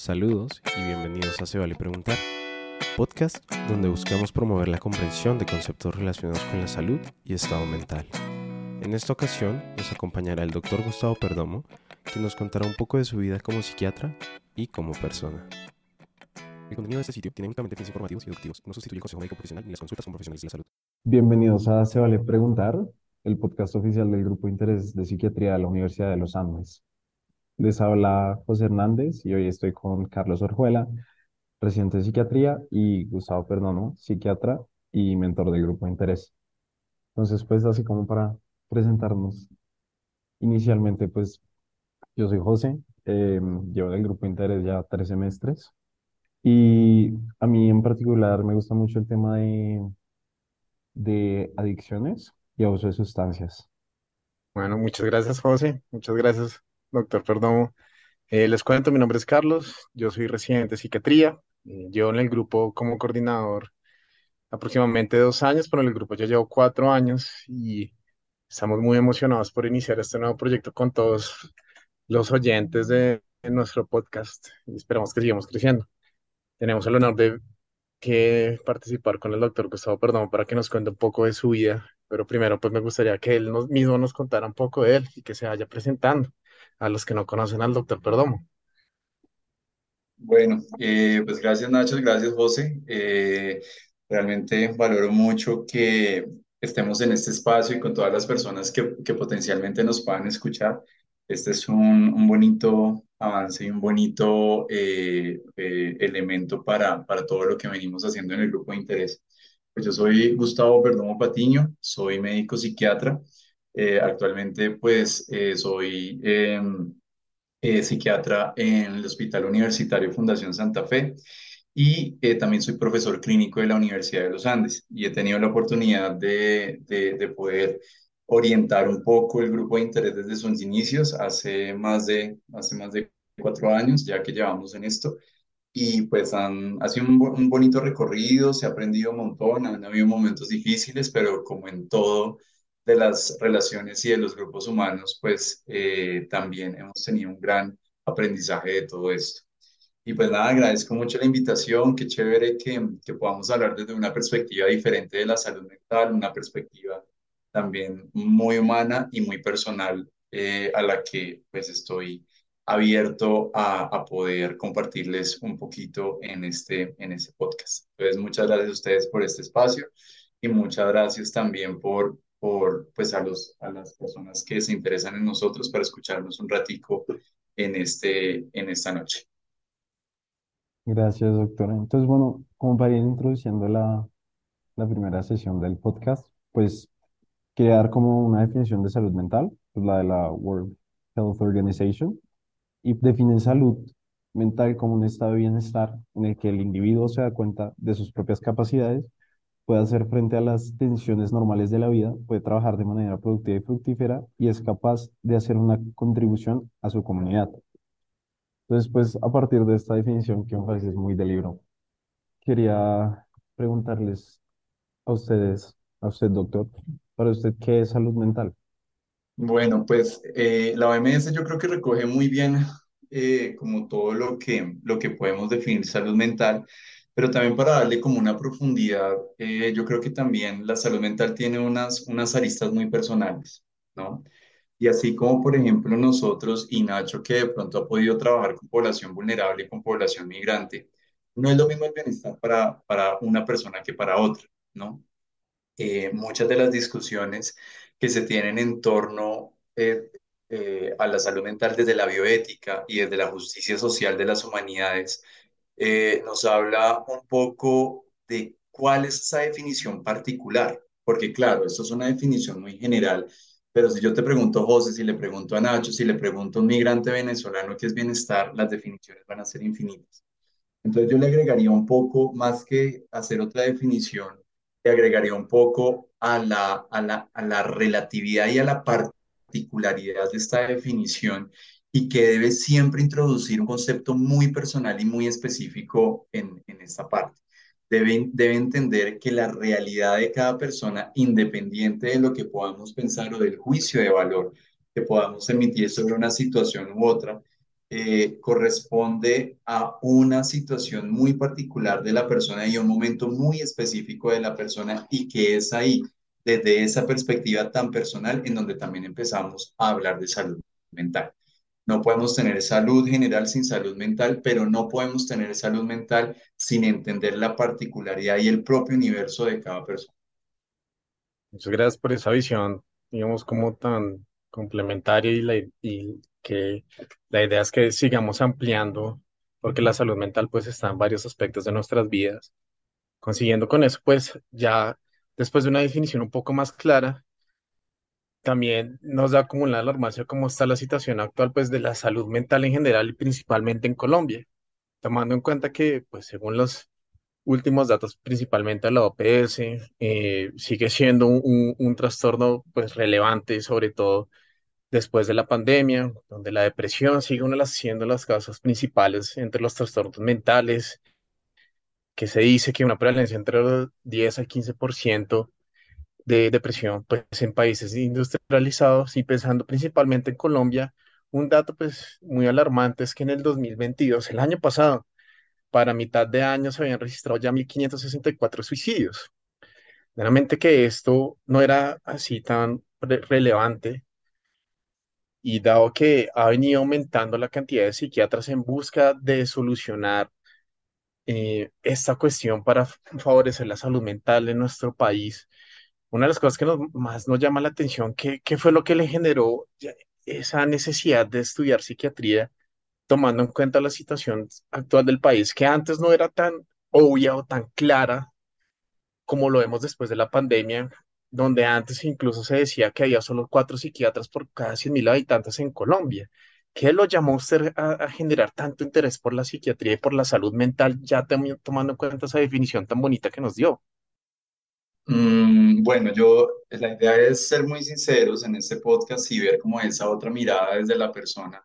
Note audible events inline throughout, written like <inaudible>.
Saludos y bienvenidos a Se Vale Preguntar, podcast donde buscamos promover la comprensión de conceptos relacionados con la salud y estado mental. En esta ocasión nos acompañará el doctor Gustavo Perdomo, que nos contará un poco de su vida como psiquiatra y como persona. El contenido de este sitio tiene únicamente fines informativos y educativos, no sustituye el consejo médico profesional ni las consultas con profesionales de la salud. Bienvenidos a Se Vale Preguntar, el podcast oficial del Grupo Interés de Psiquiatría de la Universidad de los Andes. Les habla José Hernández y hoy estoy con Carlos Orjuela, residente de psiquiatría, y Gustavo Perdomo, psiquiatra y mentor del Grupo Interés. Entonces, pues así como para presentarnos inicialmente, pues yo soy José, eh, llevo del Grupo Interés ya tres semestres y a mí en particular me gusta mucho el tema de, de adicciones y abuso de sustancias. Bueno, muchas gracias, José. Muchas gracias, doctor Perdomo. Eh, les cuento, mi nombre es Carlos, yo soy residente de psiquiatría. Eh, llevo en el grupo como coordinador aproximadamente dos años, pero en el grupo ya llevo cuatro años y estamos muy emocionados por iniciar este nuevo proyecto con todos los oyentes de, nuestro podcast y esperamos que sigamos creciendo. Tenemos el honor de que participar con el doctor Gustavo Perdomo para que nos cuente un poco de su vida, pero primero pues me gustaría que él mismo nos contara un poco de él y que se vaya presentando a los que no conocen al doctor Perdomo. Bueno, eh, pues gracias Nacho, gracias José. Eh, realmente valoro mucho que estemos en este espacio y con todas las personas que, que potencialmente nos puedan escuchar. Este es un, un bonito avance y un bonito eh, eh, elemento para, para todo lo que venimos haciendo en el grupo de interés. Pues yo soy Gustavo Perdomo Patiño, soy médico psiquiatra. Eh, actualmente pues soy em, psiquiatra en el Hospital Universitario Fundación Santa Fe y también soy profesor clínico de la Universidad de los Andes y he tenido la oportunidad de, de, de poder orientar un poco el grupo de interés desde sus inicios, hace más de, hace más de cuatro años ya que llevamos en esto. Y pues han, ha sido un, un bonito recorrido, se ha aprendido un montón, han habido momentos difíciles, pero como en todo de las relaciones y de los grupos humanos, pues eh, también hemos tenido un gran aprendizaje de todo esto. Y pues nada, agradezco mucho la invitación, qué chévere que, que podamos hablar desde una perspectiva diferente de la salud mental, una perspectiva también muy humana y muy personal eh, a la que pues estoy abierto a, a, poder compartirles un poquito en este, en este podcast. Entonces, muchas gracias a ustedes por este espacio y muchas gracias también por, por pues a, los, a las personas que se interesan en nosotros para escucharnos un ratico en, este, en esta noche. Gracias, doctora. Entonces, bueno, como para ir introduciendo la, la primera sesión del podcast, pues quería dar como una definición de salud mental, pues la de la World Health Organization, y define salud mental como un estado de bienestar en el que el individuo se da cuenta de sus propias capacidades, puede hacer frente a las tensiones normales de la vida, puede trabajar de manera productiva y fructífera y es capaz de hacer una contribución a su comunidad. Entonces, pues a partir de esta definición, que me parece muy del libro, quería preguntarles a ustedes, a usted, doctor, para usted, ¿qué es salud mental? Bueno, pues eh, la OMS yo creo que recoge muy bien eh, como todo lo que, lo que podemos definir salud mental, pero también para darle como una profundidad, eh, yo creo que también la salud mental tiene unas, unas aristas muy personales, ¿no? Y así como, por ejemplo, nosotros y Nacho, que de pronto ha podido trabajar con población vulnerable, con población migrante, no es lo mismo el bienestar para, para una persona que para otra, ¿no? Eh, muchas de las discusiones que se tienen en torno eh, a la salud mental desde la bioética y desde la justicia social de las humanidades, eh, nos habla un poco de cuál es esa definición particular, porque claro, esto es una definición muy general, pero si yo te pregunto José, si le pregunto a Nacho, si le pregunto a un migrante venezolano qué es bienestar, las definiciones van a ser infinitas. Entonces yo le agregaría un poco, más que hacer otra definición, le agregaría un poco a la, a la, a la relatividad y a la particularidad de esta definición y que debe siempre introducir un concepto muy personal y muy específico en, en esta parte. Debe, debe entender que la realidad de cada persona, independiente de lo que podamos pensar o del juicio de valor que podamos emitir sobre una situación u otra, eh, corresponde a una situación muy particular de la persona y un momento muy específico de la persona y que es ahí, desde esa perspectiva tan personal, en donde también empezamos a hablar de salud mental. No podemos tener salud general sin salud mental, pero no podemos tener salud mental sin entender la particularidad y el propio universo de cada persona. Muchas gracias por esa visión, digamos, como tan complementaria y, la, y que la idea es que sigamos ampliando, porque la salud mental pues está en varios aspectos de nuestras vidas. Consiguiendo con eso, pues ya después de una definición un poco más clara, también nos da como una alarmación cómo está la situación actual pues de la salud mental en general y principalmente en Colombia, tomando en cuenta que pues según los últimos datos principalmente de la OPS, eh, sigue siendo un, trastorno pues relevante sobre todo después de la pandemia, donde la depresión sigue una las, siendo las causas principales entre los trastornos mentales, que se dice que una prevalencia entre el 10 al 15% de depresión pues, en países industrializados y pensando principalmente en Colombia, un dato pues muy alarmante es que en el 2022, el año pasado, para mitad de año se habían registrado ya 1.564 suicidios. Realmente que esto no era así tan relevante y dado que ha venido aumentando la cantidad de psiquiatras en busca de solucionar eh, esta cuestión para favorecer la salud mental en nuestro país, una de las cosas que más nos llama la atención, ¿qué, qué fue lo que le generó esa necesidad de estudiar psiquiatría, tomando en cuenta la situación actual del país, que antes no era tan obvia o tan clara como lo vemos después de la pandemia, donde antes incluso se decía que había solo cuatro psiquiatras por cada 100.000 habitantes en Colombia. ¿Qué lo llamó usted a, generar tanto interés por la psiquiatría y por la salud mental, ya tomando en cuenta esa definición tan bonita que nos dio? Mm, bueno, yo, la idea es ser muy sinceros en este podcast y ver como esa otra mirada desde la persona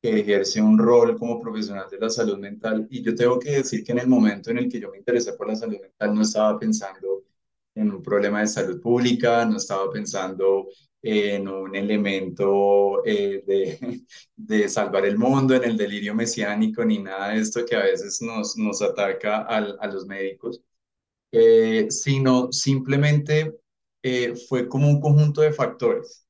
que ejerce un rol como profesional de la salud mental. Y yo tengo que decir que en el momento en el que yo me interesé por la salud mental no estaba pensando en un problema de salud pública, no estaba pensando en un elemento eh, de, <laughs> de, salvar el mundo, en el delirio mesiánico, ni nada de esto que a veces nos, nos ataca a los médicos, eh, sino simplemente eh, fue como un conjunto de factores.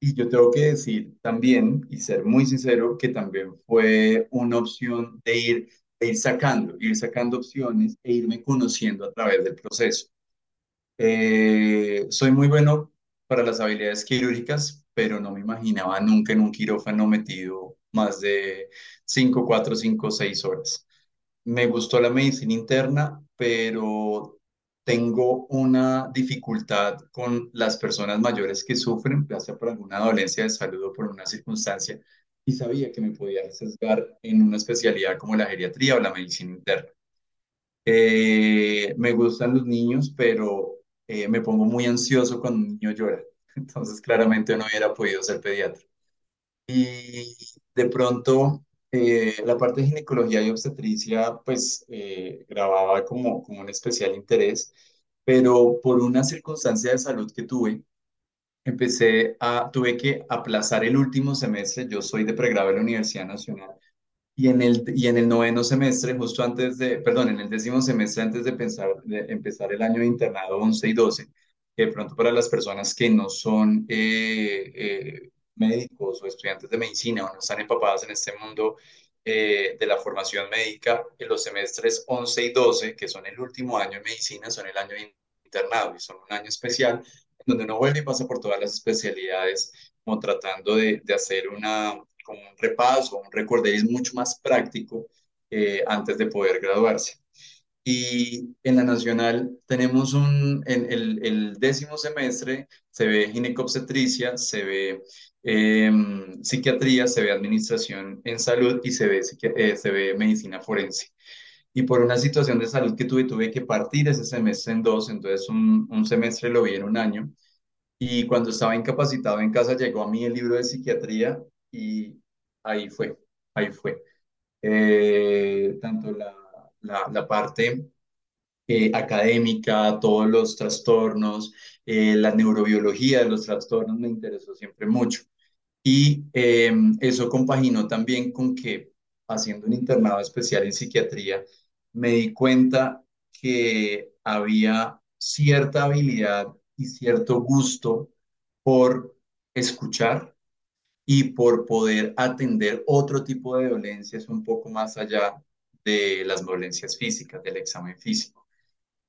Y yo tengo que decir también, y ser muy sincero, que también fue una opción de ir, de ir sacando, ir sacando opciones e irme conociendo a través del proceso. Eh, soy muy bueno para las habilidades quirúrgicas, pero no me imaginaba nunca en un quirófano metido más de 5, 4, 5, 6 horas. Me gustó la medicina interna, pero tengo una dificultad con las personas mayores que sufren, ya sea por alguna dolencia de salud o por una circunstancia, y sabía que me podía sesgar en una especialidad como la geriatría o la medicina interna. Eh, me gustan los niños, pero eh, me pongo muy ansioso cuando un niño llora. <laughs> Entonces, claramente no hubiera podido ser pediatra. Y de pronto, eh, la parte de ginecología y obstetricia, pues eh, grababa como, como un especial interés, pero por una circunstancia de salud que tuve, empecé a, tuve que aplazar el último semestre. Yo soy de pregrado de la Universidad Nacional y en el, y en el noveno semestre, justo antes de, perdón, en el décimo semestre, antes de, pensar, de empezar el año de internado 11 y 12, que de pronto para las personas que no son eh, médicos o estudiantes de medicina o no están empapadas en este mundo eh, de la formación médica, los semestres 11 y 12, que son el último año en medicina, son el año de internado y son un año especial donde uno vuelve y pasa por todas las especialidades, como tratando de, de hacer una, como un repaso, un recorderis mucho más práctico eh, antes de poder graduarse. Y en la nacional tenemos un, en el, el décimo semestre se ve ginecobstetricia, se ve em, psiquiatría, se ve administración en salud y se ve, eh, se ve medicina forense. Y por una situación de salud que tuve, tuve que partir ese semestre en dos, entonces un, un semestre lo vi en un año. Y cuando estaba incapacitado en casa llegó a mí el libro de psiquiatría y ahí fue, ahí fue. Eh, tanto la, la, parte eh, académica, todos los trastornos, eh, la neurobiología de los trastornos me interesó siempre mucho. Y eh, eso compaginó también con que haciendo un internado especial en psiquiatría, me di cuenta que había cierta habilidad y cierto gusto por escuchar y por poder atender otro tipo de dolencias un poco más allá de las dolencias físicas, del examen físico.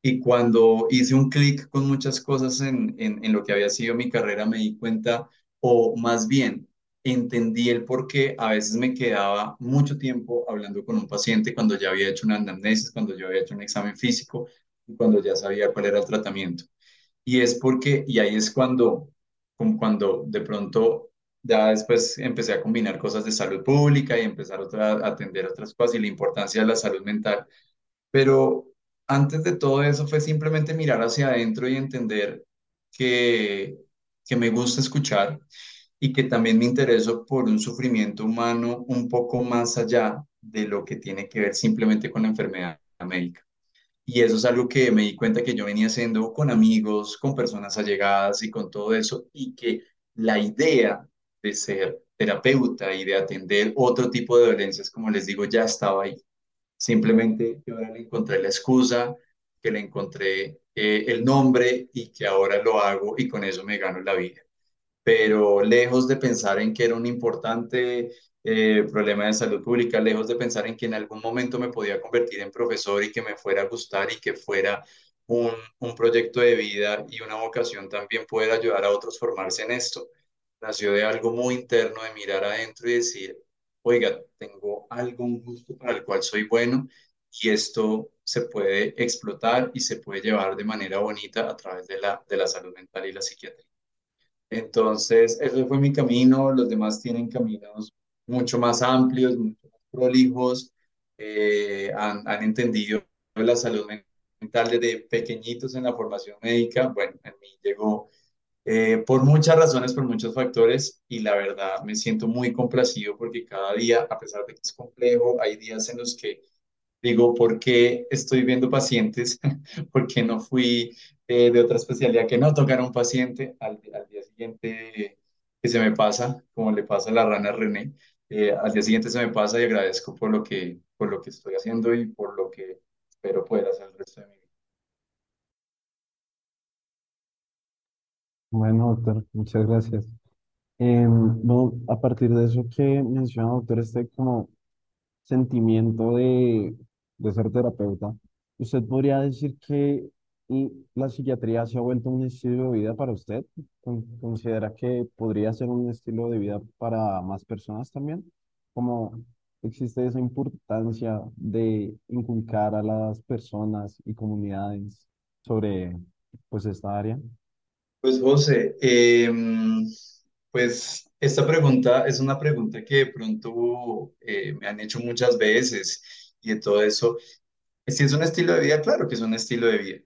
Y cuando hice un clic con muchas cosas en, en, en, lo que había sido mi carrera, me di cuenta, o más bien, entendí el por qué a veces me quedaba mucho tiempo hablando con un paciente cuando ya había hecho una anamnesis, cuando yo había hecho un examen físico y cuando ya sabía cuál era el tratamiento. Y es porque, y ahí es cuando, como cuando de pronto ya después empecé a combinar cosas de salud pública y empezar otra, a atender otras cosas y la importancia de la salud mental. Pero antes de todo eso fue simplemente mirar hacia adentro y entender que, que me gusta escuchar y que también me intereso por un sufrimiento humano un poco más allá de lo que tiene que ver simplemente con la enfermedad médica. Y eso es algo que me di cuenta que yo venía haciendo con amigos, con personas allegadas y con todo eso, y que la idea de ser terapeuta y de atender otro tipo de dolencias, como les digo, ya estaba ahí. Simplemente que ahora le encontré la excusa, que le encontré eh, el nombre y que ahora lo hago y con eso me gano la vida pero lejos de pensar en que era un importante eh, problema de salud pública, lejos de pensar en que en algún momento me podía convertir en profesor y que me fuera a gustar y que fuera un, un proyecto de vida y una vocación también poder ayudar a otros formarse en esto. Nació de algo muy interno, de mirar adentro y decir, oiga, tengo algún gusto para el cual soy bueno y esto se puede explotar y se puede llevar de manera bonita a través de la, de la salud mental y la psiquiatría. Entonces, ese fue mi camino, los demás tienen caminos mucho más amplios, mucho más prolijos, eh, han, han, entendido la salud mental desde pequeñitos en la formación médica. Bueno, en mí llegó eh, por muchas razones, por muchos factores, y la verdad me siento muy complacido porque cada día, a pesar de que es complejo, hay días en los que digo, ¿por qué estoy viendo pacientes? <laughs> ¿Por qué no fui eh, de otra especialidad que no tocar a un paciente al, al, día siguiente que se me pasa, como le pasa a la rana René? Eh, al día siguiente se me pasa y agradezco por lo que, por lo que estoy haciendo y por lo que espero poder hacer el resto de mi vida. Bueno, doctor, muchas gracias. Eh, bueno, a partir de eso que menciona, doctor, este como sentimiento de, de ser terapeuta, ¿usted podría decir que y la psiquiatría se ha vuelto un estilo de vida para usted? ¿Con- ¿Considera que podría ser un estilo de vida para más personas también? ¿Cómo existe esa importancia de inculcar a las personas y comunidades sobre pues esta área? Pues José, em, pues esta pregunta es una pregunta que de pronto eh, me han hecho muchas veces y de todo eso. Si es un estilo de vida, claro que es un estilo de vida,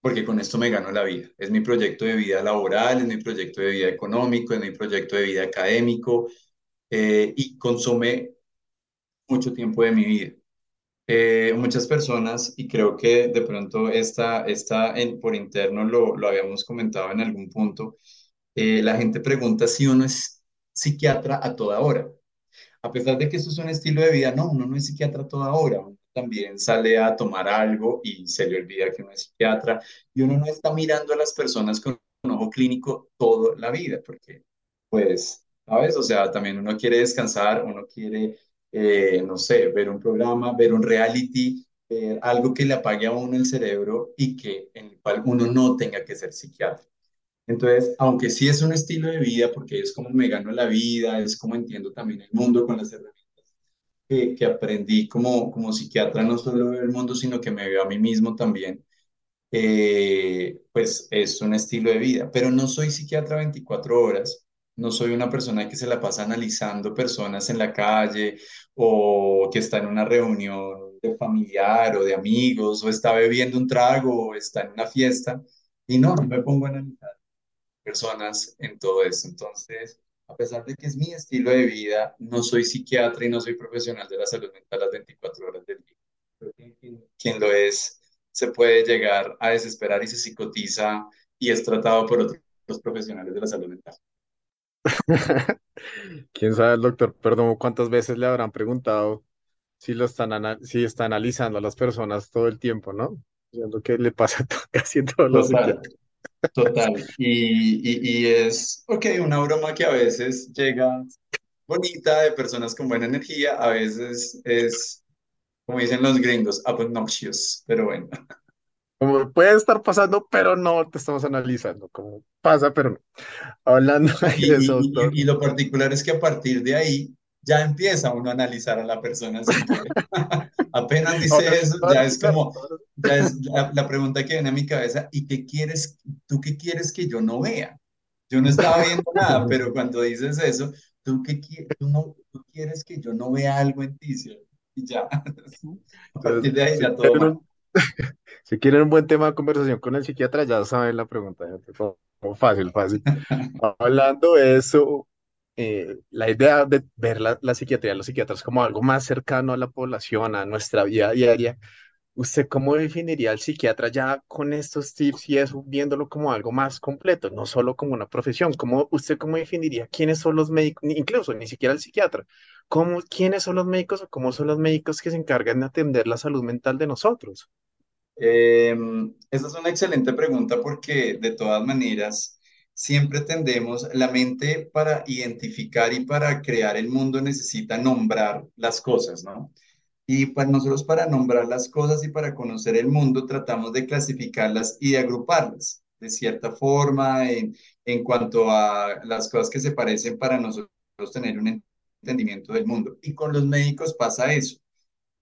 porque con esto me gano la vida. Es mi proyecto de vida laboral, es mi proyecto de vida económico, es mi proyecto de vida académico eh, y consume mucho tiempo de mi vida. Eh, muchas personas, y creo que de pronto esta, esta en, por interno lo, lo habíamos comentado en algún punto, eh, la gente pregunta si uno es psiquiatra a toda hora. A pesar de que esto es un estilo de vida, no, uno no es psiquiatra a toda hora. Uno también sale a tomar algo y se le olvida que uno es psiquiatra. Y uno no está mirando a las personas con un ojo clínico toda la vida, porque, pues, ¿sabes? O sea, también uno quiere descansar, uno quiere, eh, no sé, ver un programa, ver un reality, ver algo que le apague a uno el cerebro y que en el cual uno no tenga que ser psiquiatra. Entonces, aunque sí es un estilo de vida, porque es como me gano la vida, es como entiendo también el mundo con las herramientas que, que aprendí como, como psiquiatra, no solo veo el mundo, sino que me veo a mí mismo también, eh, pues es un estilo de vida. Pero no soy psiquiatra 24 horas, no soy una persona que se la pasa analizando personas en la calle o que está en una reunión de familiar o de amigos o está bebiendo un trago o está en una fiesta. Y no, no me pongo a analizar personas en todo esto. Entonces, a pesar de que es mi estilo de vida, no soy psiquiatra y no soy profesional de la salud mental las 24 horas del día. Quien lo es se puede llegar a desesperar y se psicotiza y es tratado por otros profesionales de la salud mental. <laughs> ¿Quién sabe, el doctor Perdomo, cuántas veces le habrán preguntado si lo están, ana- si está analizando a las personas todo el tiempo, ¿no? Es lo que le pasa a <laughs> to- casi a todos los Total, psiquiatras. total. Y, y, y es, ok, una broma que a veces llega bonita de personas con buena energía, a veces es, como dicen los gringos, obnoxious, pero bueno. Como puede estar pasando, pero no te estamos analizando. Como pasa, pero no. Hablando Y, de eso, y, y, lo particular es que a partir de ahí ya empieza uno a analizar a la persona si quiere. <laughs> Apenas dice Ahora, eso, ahora ya es como, ya es la, la pregunta que viene a mi cabeza, ¿y qué quieres, tú qué quieres que yo no vea? Yo no estaba viendo nada, <laughs> pero cuando dices eso, ¿tú qué tú no, tú quieres que yo no vea algo en ti. Y ya, <laughs> a partir de ahí ya todo un, si quieren un buen tema de conversación con el psiquiatra, ya saben la pregunta. fácil, fácil. <laughs> Hablando de eso, eh, la idea de ver la, la psiquiatría, los psiquiatras como algo más cercano a la población, a nuestra vida diaria, ¿usted cómo definiría al psiquiatra ya con estos tips y eso, viéndolo como algo más completo, no solo como una profesión? ¿Cómo, usted cómo definiría quiénes son los médicos, incluso ni siquiera el psiquiatra? ¿Cómo, quiénes son los médicos o cómo son los médicos que se encargan de atender la salud mental de nosotros? Eh, esa es una excelente pregunta porque de todas maneras siempre tendemos, la mente para identificar y para crear el mundo necesita nombrar las cosas, ¿no? Y para nosotros para nombrar las cosas y para conocer el mundo tratamos de clasificarlas y agruparlas de cierta forma en, en cuanto a las cosas que se parecen para nosotros tener un entendimiento del mundo. Y con los médicos pasa eso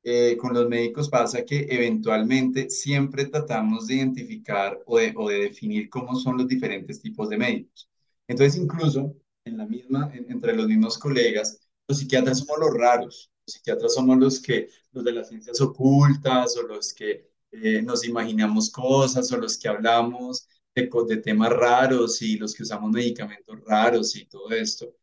eh, con los médicos pasa que eventualmente siempre tratamos de identificar o de, definir cómo son los diferentes tipos de médicos. Entonces, incluso en la misma, en- entre los mismos colegas, los psiquiatras somos los raros. Los psiquiatras somos los que, los de las ciencias ocultas o los que eh, nos imaginamos cosas o los que hablamos de temas raros y los que usamos medicamentos raros y todo esto.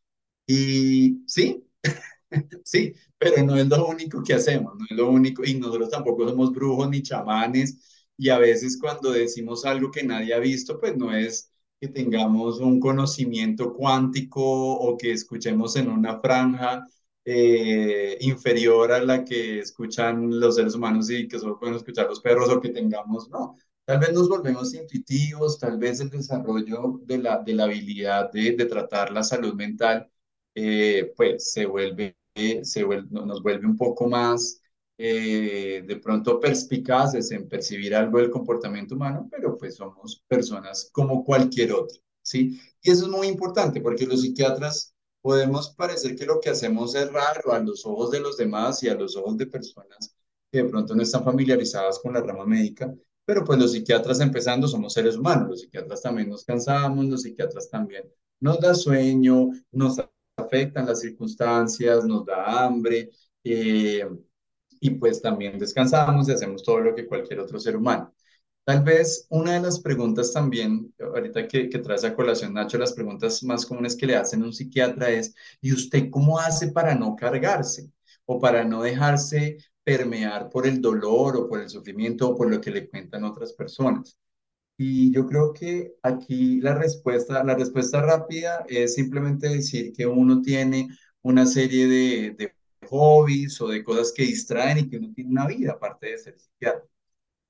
Y sí, <laughs> <laughs> Sí, pero no es lo único que hacemos, no es lo único, y nosotros tampoco somos brujos ni chamanes, y a veces cuando decimos algo que nadie ha visto, pues no es que tengamos un conocimiento cuántico o que escuchemos en una franja eh, inferior a la que escuchan los seres humanos y que solo pueden escuchar los perros o que tengamos, no. Tal vez nos volvemos intuitivos, tal vez el desarrollo de la, de la habilidad de, de tratar la salud mental, eh, pues se vuelve se vuel- no- nos vuelve un poco más eh, de pronto perspicaces en percibir algo del comportamiento humano, pero pues somos personas como cualquier otro, ¿sí? Y eso es muy importante porque los psiquiatras podemos parecer que lo que hacemos es raro a los ojos de los demás y a los ojos de personas que de pronto no están familiarizadas con la rama médica, pero pues los psiquiatras empezando somos seres humanos, los psiquiatras también nos cansamos, los psiquiatras también nos da sueño, nos afectan las circunstancias, nos da hambre, eh, y pues también descansamos y hacemos todo lo que cualquier otro ser humano. Tal vez una de las preguntas también, ahorita que, que traes a colación, Nacho, las preguntas más comunes que le hacen a un psiquiatra es, ¿y usted cómo hace para no cargarse o para no dejarse permear por el dolor o por el sufrimiento o por lo que le cuentan otras personas? Y yo creo que aquí la respuesta, la respuesta rápida es simplemente decir que uno tiene una serie de, hobbies o de cosas que distraen y que uno tiene una vida aparte de ser psiquiatra.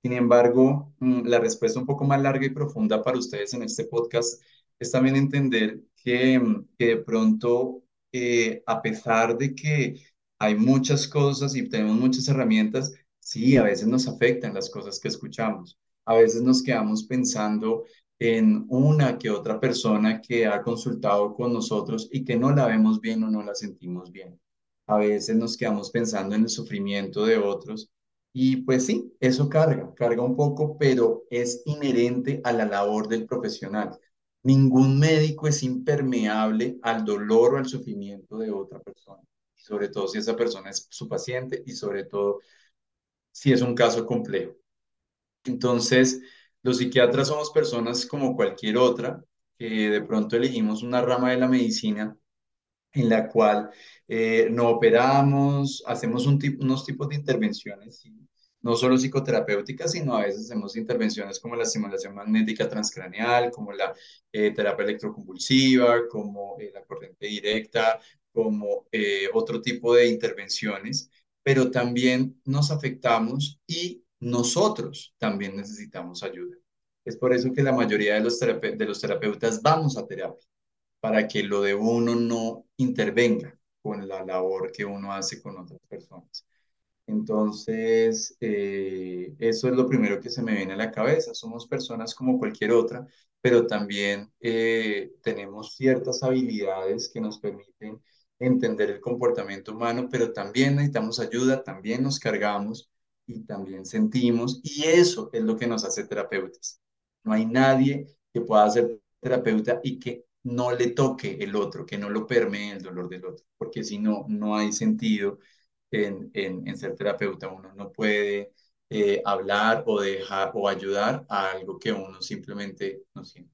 Sin embargo, mm, la respuesta un poco más larga y profunda para ustedes en este podcast es también entender que, mm, que de pronto, eh, a pesar de que hay muchas cosas y tenemos muchas herramientas, sí, a veces nos afectan las cosas que escuchamos. A veces nos quedamos pensando en una que otra persona que ha consultado con nosotros y que no la vemos bien o no la sentimos bien. A veces nos quedamos pensando en el sufrimiento de otros y pues sí, eso carga, carga un poco, pero es inherente a la labor del profesional. Ningún médico es impermeable al dolor o al sufrimiento de otra persona, sobre todo si esa persona es su paciente y sobre todo si es un caso complejo. Entonces, los psiquiatras somos personas como cualquier otra, que de pronto elegimos una rama de la medicina en la cual eh, no operamos, hacemos un tipo, unos tipos de intervenciones, no solo psicoterapéuticas, sino a veces hacemos intervenciones como la estimulación magnética transcraneal, como la eh, terapia electroconvulsiva, como eh, la corriente directa, como eh, otro tipo de intervenciones, pero también nos afectamos y nosotros también necesitamos ayuda. Es por eso que la mayoría de los, de los terapeutas vamos a terapia, para que lo de uno no intervenga con la labor que uno hace con otras personas. Entonces, eh, eso es lo primero que se me viene a la cabeza. Somos personas como cualquier otra, pero también eh, tenemos ciertas habilidades que nos permiten entender el comportamiento humano, pero también necesitamos ayuda, también nos cargamos y también sentimos, y eso es lo que nos hace terapeutas. No hay nadie que pueda ser terapeuta y que no le toque el otro, que no lo permee el dolor del otro, porque si no, no hay sentido en, en, ser terapeuta. Uno no puede eh, hablar o dejar o ayudar a algo que uno simplemente no siente.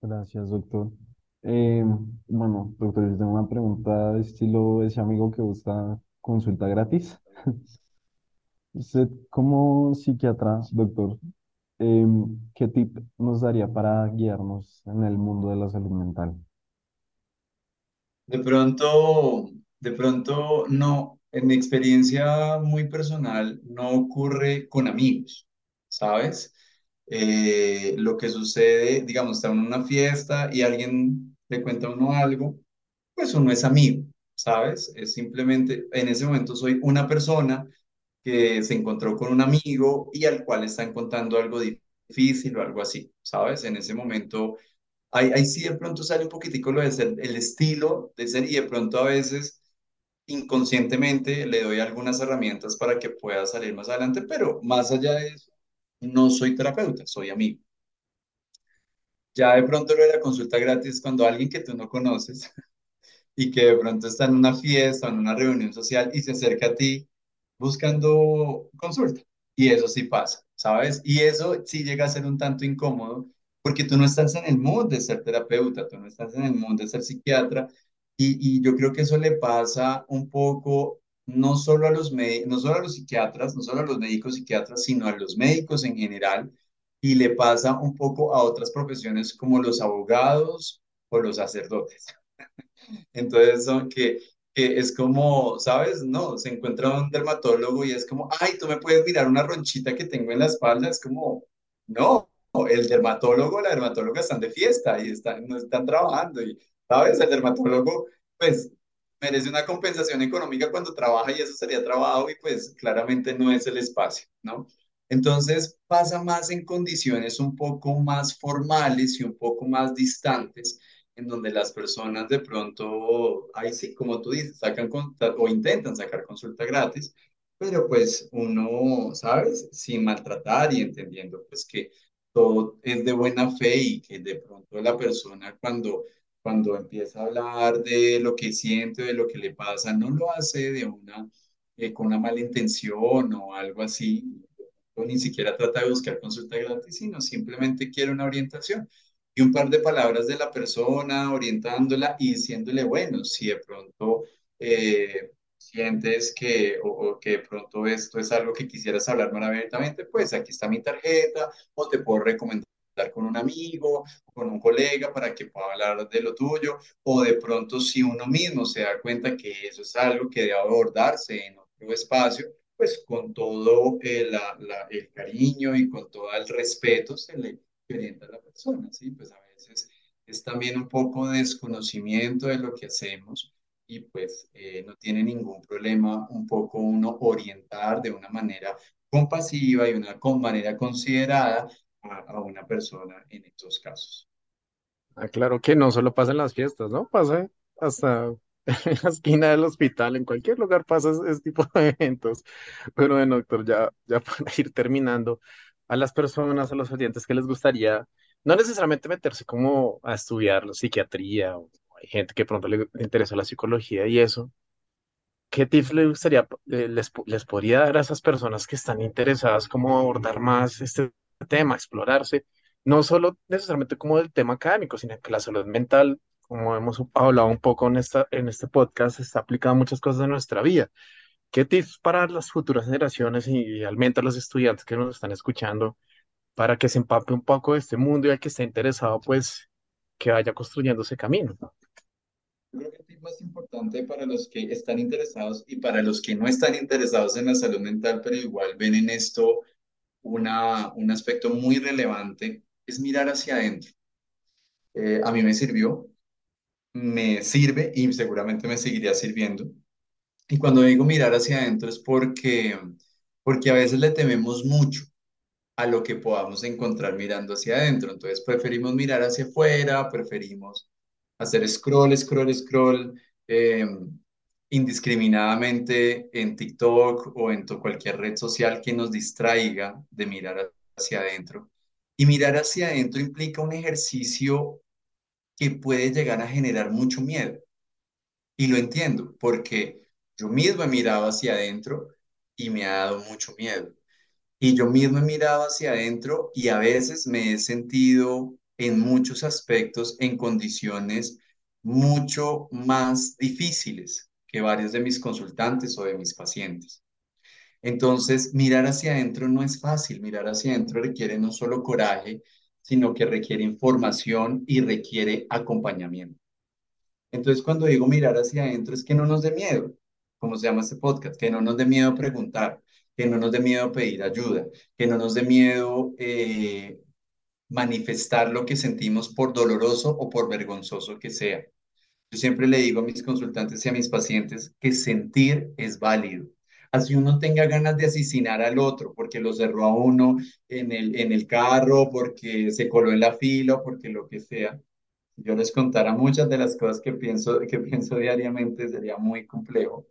Gracias, doctor. Eh, bueno, doctor, yo tengo una pregunta de estilo ese amigo que busca consulta gratis. <laughs> Usted como psiquiatra, doctor, em, ¿qué tip nos daría para guiarnos en el mundo de la salud mental? De pronto, de pronto no, en mi experiencia muy personal, no ocurre con amigos, ¿sabes? Eh, lo que sucede, digamos, está en una fiesta y alguien le cuenta a uno algo, pues uno es amigo, ¿sabes? Es simplemente, en ese momento soy una persona que se encontró con un amigo y al cual están contando algo difícil o algo así, ¿sabes? En ese momento, ahí, ahí sí de pronto sale un poquitico lo de ser, el estilo de ser y de pronto a veces inconscientemente le doy algunas herramientas para que pueda salir más adelante, pero más allá de eso, no soy terapeuta, soy amigo. Ya de pronto lo de la consulta gratis cuando alguien que tú no conoces <laughs> y que de pronto está en una fiesta o en una reunión social y se acerca a ti buscando consulta. Y eso sí pasa, ¿sabes? Y eso sí llega a ser un tanto incómodo porque tú no estás en el mood de ser terapeuta, tú no estás en el mood de ser psiquiatra y, y yo creo que eso le pasa un poco no solo a los, no solo a los psiquiatras, no solo a los médicos psiquiatras, sino a los médicos en general, y le pasa un poco a otras profesiones como los abogados o los sacerdotes. <laughs> Entonces, son que, que es como, ¿sabes? No, se encuentra un dermatólogo y es como, ay, tú me puedes mirar una ronchita que tengo en la espalda, es como, no, el dermatólogo, la dermatóloga están de fiesta y están, no están trabajando y, ¿sabes? El dermatólogo, pues, merece una compensación económica cuando trabaja y eso sería trabajo y pues claramente no es el espacio, ¿no? Entonces pasa más en condiciones un poco más formales y un poco más distantes, en donde las personas de pronto, ahí sí, como tú dices, sacan o intentan sacar consulta gratis, pero pues uno, ¿sabes? Sin maltratar y entendiendo pues que todo es de buena fe y que de pronto la persona cuando cuando empieza a hablar de lo que siente, de lo que le pasa, no lo hace de una, eh, con una mala intención o algo así, o ni siquiera trata de buscar consulta gratis, sino simplemente quiere una orientación y un par de palabras de la persona, orientándola y diciéndole, bueno, si de pronto eh, sientes que, o, que de pronto esto es algo que quisieras hablar más abiertamente, pues aquí está mi tarjeta o te puedo recomendar con un amigo, con un colega para que pueda hablar de lo tuyo, o de pronto si uno mismo se da cuenta que eso es algo que debe abordarse en otro espacio, pues con todo el, la, el cariño y con todo el respeto se le orienta a la persona, ¿sí? Pues a veces es también un poco de desconocimiento de lo que hacemos y pues eh, no tiene ningún problema un poco uno orientar de una manera compasiva y una con manera considerada a, una persona en estos casos. Ah, claro que no solo pasa en las fiestas, ¿no? Pasa hasta <laughs> en la esquina del hospital, en cualquier lugar pasa este tipo de eventos. Pero bueno, doctor, ya, ya para ir terminando, a las personas, a los oyentes que les gustaría, no necesariamente meterse como a estudiar la psiquiatría, o hay gente que pronto le interesa la psicología y eso, ¿qué tips les gustaría, eh, les, les podría dar a esas personas que están interesadas como abordar más este tema, explorarse, no solo necesariamente como del tema académico, sino que la salud mental, como hemos hablado un poco en, esta, en este podcast, está aplicada a muchas cosas de nuestra vida. ¿Qué tips para las futuras generaciones y realmente a los estudiantes que nos están escuchando para que se empape un poco de este mundo y al que esté interesado, pues que vaya construyendo ese camino? Creo que el tip más importante para los que están interesados y para los que no están interesados en la salud mental, pero igual ven en esto una, un aspecto muy relevante, es mirar hacia adentro. Eh, a mí me sirvió, me sirve y seguramente me seguiría sirviendo. Y cuando digo mirar hacia adentro es porque, porque a veces le tememos mucho a lo que podamos encontrar mirando hacia adentro. Entonces preferimos mirar hacia afuera, preferimos hacer scroll, scroll, scroll eh, indiscriminadamente en TikTok o en cualquier red social que nos distraiga de mirar hacia adentro. Y mirar hacia adentro implica un ejercicio que puede llegar a generar mucho miedo. Y lo entiendo, porque yo mismo he mirado hacia adentro y me ha dado mucho miedo. Y yo mismo he mirado hacia adentro y a veces me he sentido en muchos aspectos en condiciones mucho más difíciles que varios de mis consultantes o de mis pacientes. Entonces, mirar hacia adentro no es fácil, mirar hacia adentro requiere no solo coraje, sino que requiere información y requiere acompañamiento. Entonces, cuando digo mirar hacia adentro es que no nos dé miedo, como se llama este podcast, que no nos dé miedo preguntar, que no nos dé miedo pedir ayuda, que no nos dé miedo eh, manifestar lo que sentimos por doloroso o por vergonzoso que sea. Yo siempre le digo a mis consultantes y a mis pacientes que sentir es válido. Así uno tenga ganas de asesinar al otro porque lo cerró a uno en el, en el carro, porque se coló en la fila, porque lo que sea. Yo les contara muchas de las cosas que pienso, que <laughs> pienso diariamente, sería muy complejo.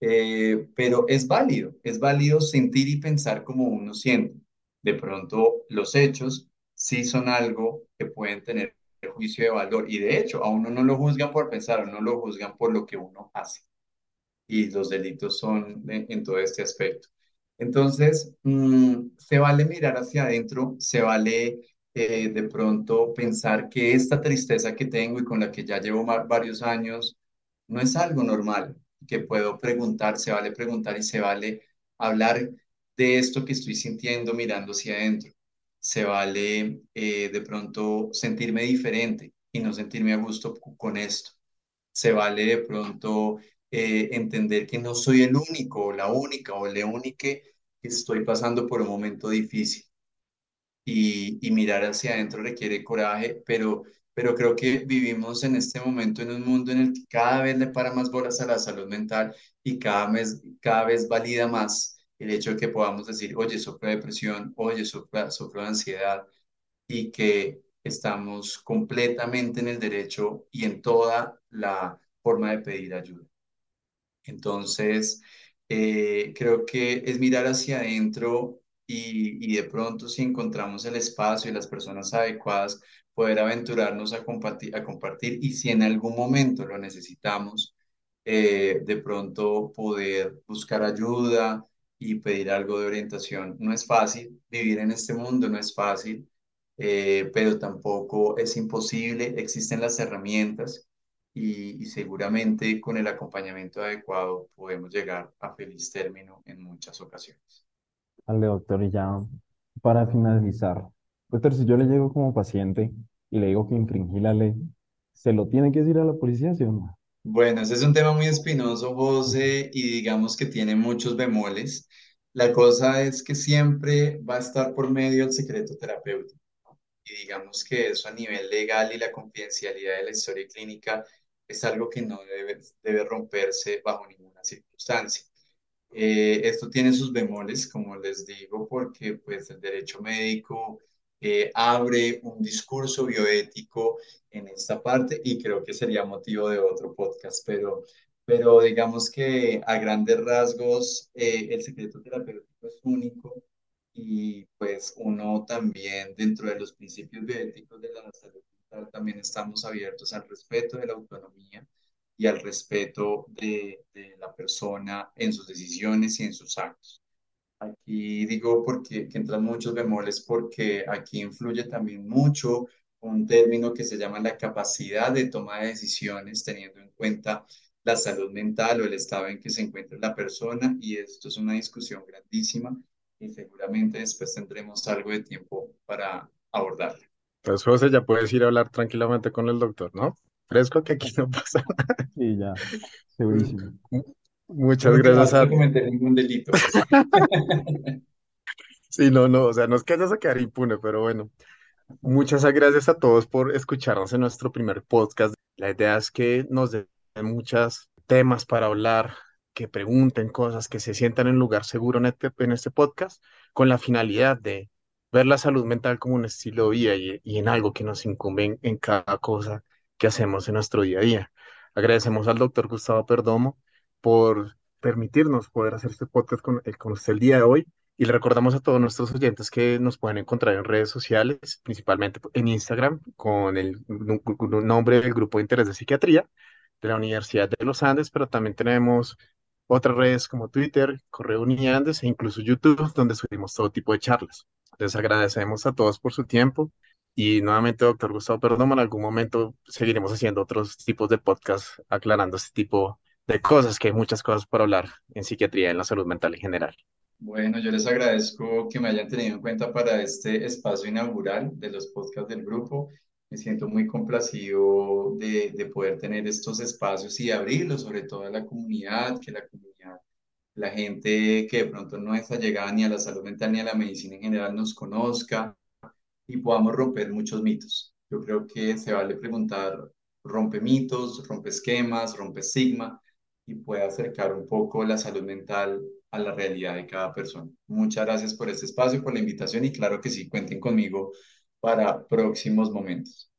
Eh, pero es válido, es válido sentir y pensar como uno siente. De pronto, los hechos sí son algo que pueden tener juicio de valor y de hecho a uno no lo juzgan por pensar, a uno lo juzgan por lo que uno hace. Y los delitos son en todo este aspecto. Entonces, mm, se vale mirar hacia adentro, se vale eh, de pronto pensar que esta tristeza que tengo y con la que ya llevo varios años no es algo normal, que puedo preguntar, se vale preguntar y se vale hablar de esto que estoy sintiendo mirando hacia adentro. Se vale eh, de pronto sentirme diferente y no sentirme a gusto con esto. Se vale de pronto eh, entender que no soy el único o la única o la única que estoy pasando por un momento difícil. Y, y mirar hacia adentro requiere coraje, pero pero creo que vivimos en este momento en un mundo en el que cada vez le para más bolas a la salud mental y cada vez, cada vez valida más el hecho de que podamos decir, oye, sufro de depresión, oye, sufro, sufro de ansiedad y que estamos completamente en el derecho y en toda la forma de pedir ayuda. Entonces, eh, creo que es mirar hacia adentro y, y de pronto si encontramos el espacio y las personas adecuadas, poder aventurarnos a compartir, a compartir y si en algún momento lo necesitamos, eh, de pronto poder buscar ayuda y pedir algo de orientación. No es fácil, vivir en este mundo no es fácil, eh, pero tampoco es imposible, existen las herramientas y, y seguramente con el acompañamiento adecuado podemos llegar a feliz término en muchas ocasiones. Vale, doctor, y ya para finalizar, doctor, si yo le llego como paciente y le digo que infringí la ley, ¿se lo tiene que decir a la policía, sí o no? Bueno, ese es un tema muy espinoso, José, y digamos que tiene muchos bemoles. La cosa es que siempre va a estar por medio del secreto terapéutico. Y digamos que eso a nivel legal y la confidencialidad de la historia clínica es algo que no debe, debe romperse bajo ninguna circunstancia. Eh, esto tiene sus bemoles, como les digo, porque pues el derecho médico eh, abre un discurso bioético en esta parte y creo que sería motivo de otro podcast, pero, pero digamos que a grandes rasgos eh, el secreto terapéutico es único y pues uno también dentro de los principios bioéticos de la salud mental también estamos abiertos al respeto de la autonomía y al respeto de, de la persona en sus decisiones y en sus actos. Aquí digo porque que entran muchos bemoles porque aquí influye también mucho un término que se llama la capacidad de toma de decisiones, teniendo en cuenta la salud mental o el estado en que se encuentra la persona y esto es una discusión grandísima y seguramente después tendremos algo de tiempo para abordarla. Pues José, ya puedes ir a hablar tranquilamente con el doctor, ¿no? Fresco que aquí no pasa nada. Sí, ya, segurísimo. <laughs> Muchas gracias a... No cometer ningún delito. <laughs> Sí, no, no, o sea, no es que a quedar impune, pero bueno. Muchas gracias a todos por escucharnos en nuestro primer podcast. La idea es que nos den muchos temas para hablar, que pregunten cosas, que se sientan en un lugar seguro en este, en este podcast, con la finalidad de ver la salud mental como un estilo de vida y, y en algo que nos incumbe en, en cada cosa que hacemos en nuestro día a día. Agradecemos al doctor Gustavo Perdomo por permitirnos poder hacer este podcast con, eh, con usted el día de hoy. Y le recordamos a todos nuestros oyentes que nos pueden encontrar en redes sociales, principalmente en Instagram, con el nombre del Grupo de Interés de Psiquiatría de la Universidad de los Andes, pero también tenemos otras redes como Twitter, Correo Uniandes e incluso YouTube, donde subimos todo tipo de charlas. Les agradecemos a todos por su tiempo y nuevamente, doctor Gustavo Perdomo, en algún momento seguiremos haciendo otros tipos de podcasts aclarando este tipo de cosas, que hay muchas cosas por hablar en psiquiatría, en la salud mental en general. Bueno, yo les agradezco que me hayan tenido en cuenta para este espacio inaugural de los podcasts del grupo. Me siento muy complacido de, de poder tener estos espacios y abrirlos, sobre todo a la comunidad, que la comunidad, la gente que de pronto no está llegada ni a la salud mental ni a la medicina en general nos conozca y podamos romper muchos mitos. Yo creo que se vale preguntar, rompe mitos, rompe esquemas, rompe estigma y puede acercar un poco la salud mental a la realidad de cada persona. Muchas gracias por este espacio, por la invitación y claro que sí, cuenten conmigo para próximos momentos.